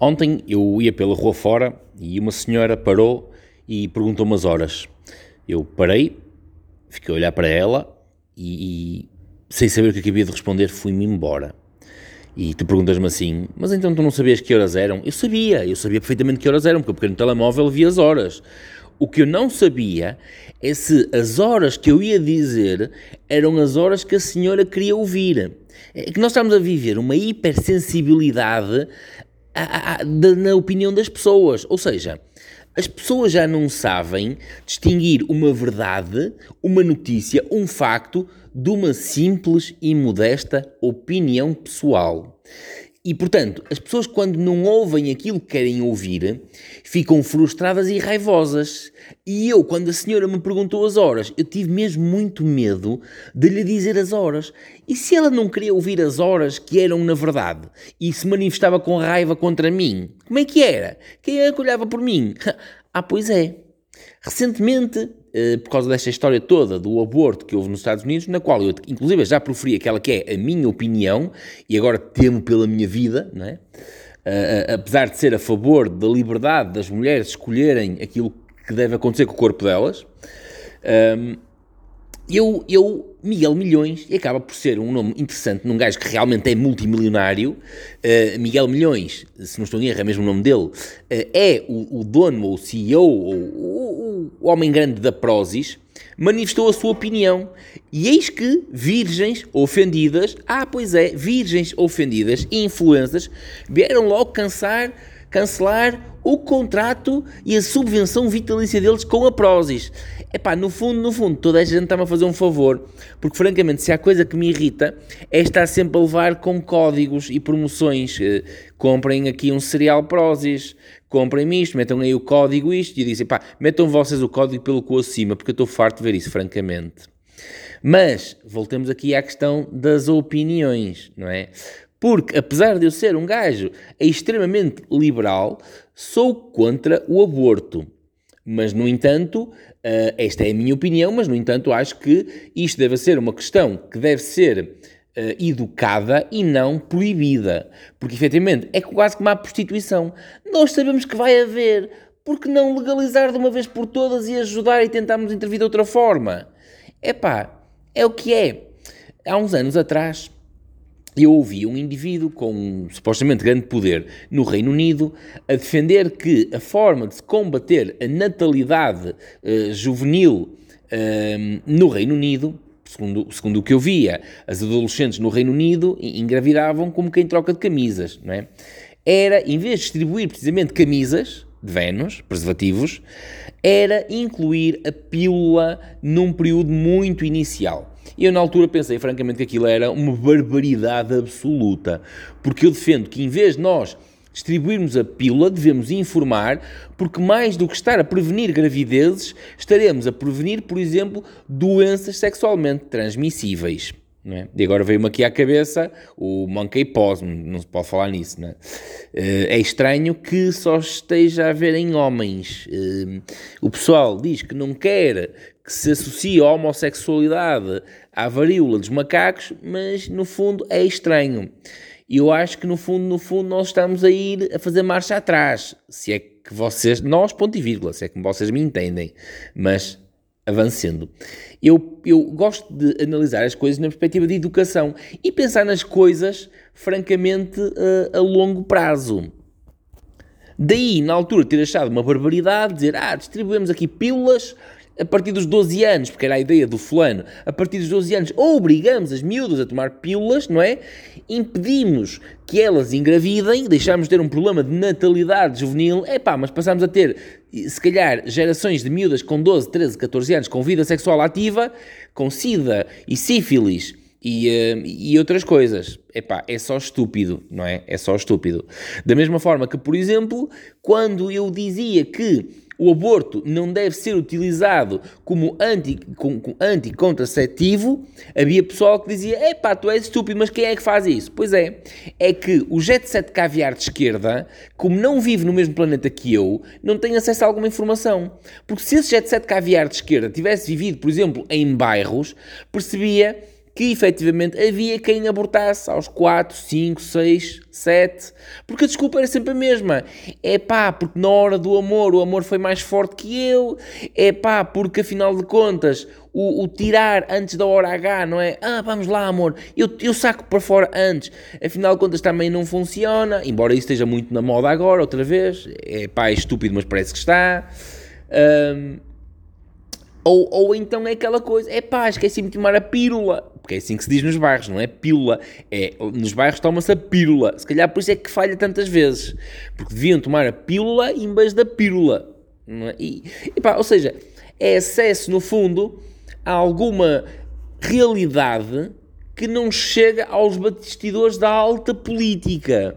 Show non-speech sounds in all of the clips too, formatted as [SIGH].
Ontem eu ia pela rua fora e uma senhora parou e perguntou umas horas. Eu parei, fiquei a olhar para ela e, e sem saber o que havia de responder, fui-me embora. E tu perguntas-me assim, mas então tu não sabias que horas eram? Eu sabia, eu sabia perfeitamente que horas eram, porque eu peguei no telemóvel vi as horas. O que eu não sabia é se as horas que eu ia dizer eram as horas que a senhora queria ouvir. É que nós estamos a viver uma hipersensibilidade a, a, na opinião das pessoas. Ou seja, as pessoas já não sabem distinguir uma verdade, uma notícia, um facto de uma simples e modesta opinião pessoal. E, portanto, as pessoas, quando não ouvem aquilo que querem ouvir, ficam frustradas e raivosas. E eu, quando a senhora me perguntou as horas, eu tive mesmo muito medo de lhe dizer as horas. E se ela não queria ouvir as horas que eram na verdade e se manifestava com raiva contra mim, como é que era? Quem é que olhava por mim? [LAUGHS] ah, pois é. Recentemente, eh, por causa desta história toda do aborto que houve nos Estados Unidos, na qual eu, inclusive, já proferi aquela que é a minha opinião, e agora temo pela minha vida, não é? Uh, apesar de ser a favor da liberdade das mulheres escolherem aquilo que deve acontecer com o corpo delas, um, eu, eu, Miguel Milhões, e acaba por ser um nome interessante num gajo que realmente é multimilionário. Miguel Milhões, se não estou em erro, é mesmo o nome dele, é o, o, dono, ou CEO, ou o, homem grande da Prozis, manifestou a sua opinião. E eis que virgens ofendidas, ah, pois é, virgens ofendidas e influências, vieram logo cansar cancelar o contrato e a subvenção vitalícia deles com a Prozis. Epá, no fundo, no fundo, toda a gente está-me a fazer um favor, porque francamente, se há coisa que me irrita, é estar sempre a levar com códigos e promoções. Eh, comprem aqui um cereal Prozis, comprem-me isto, metam aí o código isto, e disse, pá, metam vocês o código pelo cu acima, porque eu estou farto de ver isso, francamente. Mas, voltemos aqui à questão das opiniões, não é? Porque, apesar de eu ser um gajo extremamente liberal, sou contra o aborto. Mas, no entanto, uh, esta é a minha opinião, mas, no entanto, acho que isto deve ser uma questão que deve ser uh, educada e não proibida. Porque, efetivamente, é quase como a prostituição. Nós sabemos que vai haver. Porque não legalizar de uma vez por todas e ajudar e tentarmos intervir de outra forma? Epá, é o que é. Há uns anos atrás eu ouvi um indivíduo com supostamente grande poder no Reino Unido a defender que a forma de se combater a natalidade uh, juvenil uh, no Reino Unido, segundo, segundo o que eu via, as adolescentes no Reino Unido engravidavam como quem troca de camisas, não é? Era, em vez de distribuir precisamente camisas de Vênus, preservativos, era incluir a pílula num período muito inicial. E eu, na altura, pensei francamente que aquilo era uma barbaridade absoluta, porque eu defendo que, em vez de nós distribuirmos a pílula, devemos informar, porque mais do que estar a prevenir gravidezes, estaremos a prevenir, por exemplo, doenças sexualmente transmissíveis. É? E agora veio-me aqui à cabeça o monkeypox, não se pode falar nisso. É? Eh, é estranho que só esteja a ver em homens. Eh, o pessoal diz que não quer que se associe a homossexualidade à varíola dos macacos, mas no fundo é estranho. E eu acho que no fundo, no fundo, nós estamos a ir a fazer marcha atrás. Se é que vocês, nós, ponto e vírgula, se é que vocês me entendem. Mas avancendo. Eu, eu gosto de analisar as coisas na perspectiva de educação e pensar nas coisas, francamente, a, a longo prazo. Daí, na altura, ter achado uma barbaridade, dizer, ah, distribuímos aqui pílulas a partir dos 12 anos, porque era a ideia do fulano, a partir dos 12 anos, obrigamos as miúdas a tomar pílulas, não é? Impedimos que elas engravidem, deixámos de ter um problema de natalidade juvenil, é pá, mas passámos a ter, se calhar, gerações de miúdas com 12, 13, 14 anos com vida sexual ativa, com sida e sífilis e, uh, e outras coisas. Epá, é só estúpido, não é? É só estúpido. Da mesma forma que, por exemplo, quando eu dizia que o aborto não deve ser utilizado como anti, anticontraceptivo. Havia pessoal que dizia: epá, tu és estúpido, mas quem é que faz isso? Pois é, é que o jet set caviar de esquerda, como não vive no mesmo planeta que eu, não tem acesso a alguma informação. Porque se esse jet set caviar de esquerda tivesse vivido, por exemplo, em bairros, percebia que efetivamente havia quem abortasse aos 4, 5, 6, 7, porque a desculpa era sempre a mesma. É pá, porque na hora do amor o amor foi mais forte que eu, é pá, porque afinal de contas o, o, tirar antes da hora H, não é? Ah, vamos lá, amor, eu, eu saco para fora antes. Afinal de contas também não funciona, embora isso esteja muito na moda agora, outra vez. É pá, é estúpido, mas parece que está. Um, ou, ou então é aquela coisa, é pá, esqueci-me de tomar a pílula. Porque é assim que se diz nos bairros, não é pílula. É, nos bairros toma-se a pílula. Se calhar por isso é que falha tantas vezes. Porque deviam tomar a pílula em vez da pílula. É? E, e ou seja, é acesso, no fundo, a alguma realidade que não chega aos bastidores da alta política.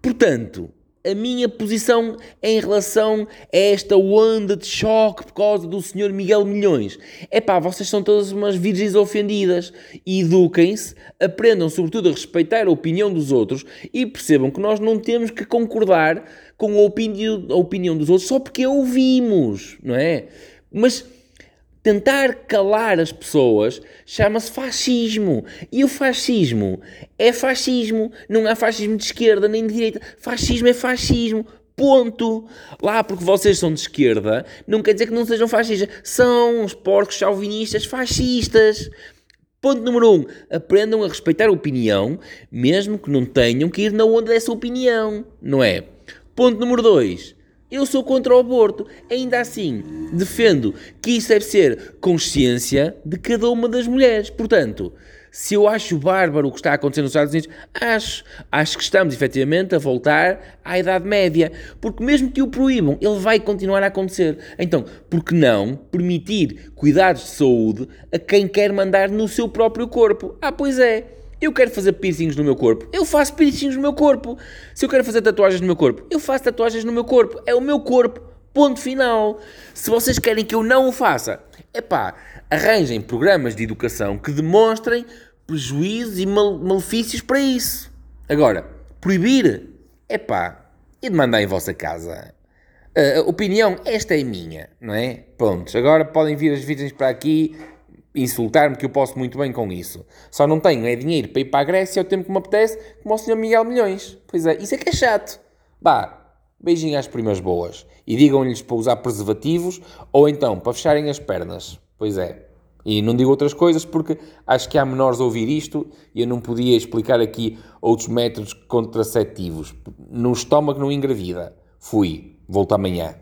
Portanto, a minha posição em relação a esta onda de choque por causa do senhor Miguel Milhões. É pá, vocês são todas umas virgens ofendidas. Eduquem-se, aprendam sobretudo a respeitar a opinião dos outros e percebam que nós não temos que concordar com a opinião, a opinião dos outros só porque a ouvimos, não é? Mas tentar calar as pessoas chama-se fascismo. E o fascismo é fascismo. Não há fascismo de esquerda nem de direita. Fascismo é fascismo. Ponto. Lá porque vocês são de esquerda, não quer dizer que não sejam fascistas. São os porcos chauvinistas fascistas. Ponto número um, aprendam a respeitar a opinião, mesmo que não tenham que ir na onda dessa opinião, não é? Ponto número dois, eu sou contra o aborto. Ainda assim, defendo que isso deve ser consciência de cada uma das mulheres. Portanto, se eu acho bárbaro o que está acontecendo nos Estados Unidos, acho. Acho que estamos efetivamente a voltar à Idade Média. Porque mesmo que o proíbam, ele vai continuar a acontecer. Então, por que não permitir cuidados de saúde a quem quer mandar no seu próprio corpo? Ah, pois é. Eu quero fazer piercings no meu corpo. Eu faço piercings no meu corpo. Se eu quero fazer tatuagens no meu corpo, eu faço tatuagens no meu corpo. É o meu corpo. Ponto final. Se vocês querem que eu não o faça, é pá, arranjem programas de educação que demonstrem prejuízos e mal malefícios para isso. Agora, proibir, é pá, e demandar em vossa casa. A opinião, esta é minha, não é? Pontos. Agora podem vir as virgens para aqui insultar-me que eu posso muito bem com isso. Só não tenho é dinheiro para ir para a Grécia ao tempo que me apetece, como o Sr. Miguel Milhões. Pois é, isso é que é chato. Bah, beijinho às primas boas. E digam-lhes para usar preservativos ou então para fecharem as pernas. Pois é. E não digo outras coisas porque acho que há menores a ouvir isto e eu não podia explicar aqui outros métodos contraceptivos. No estômago não engravida. Fui. Volto amanhã.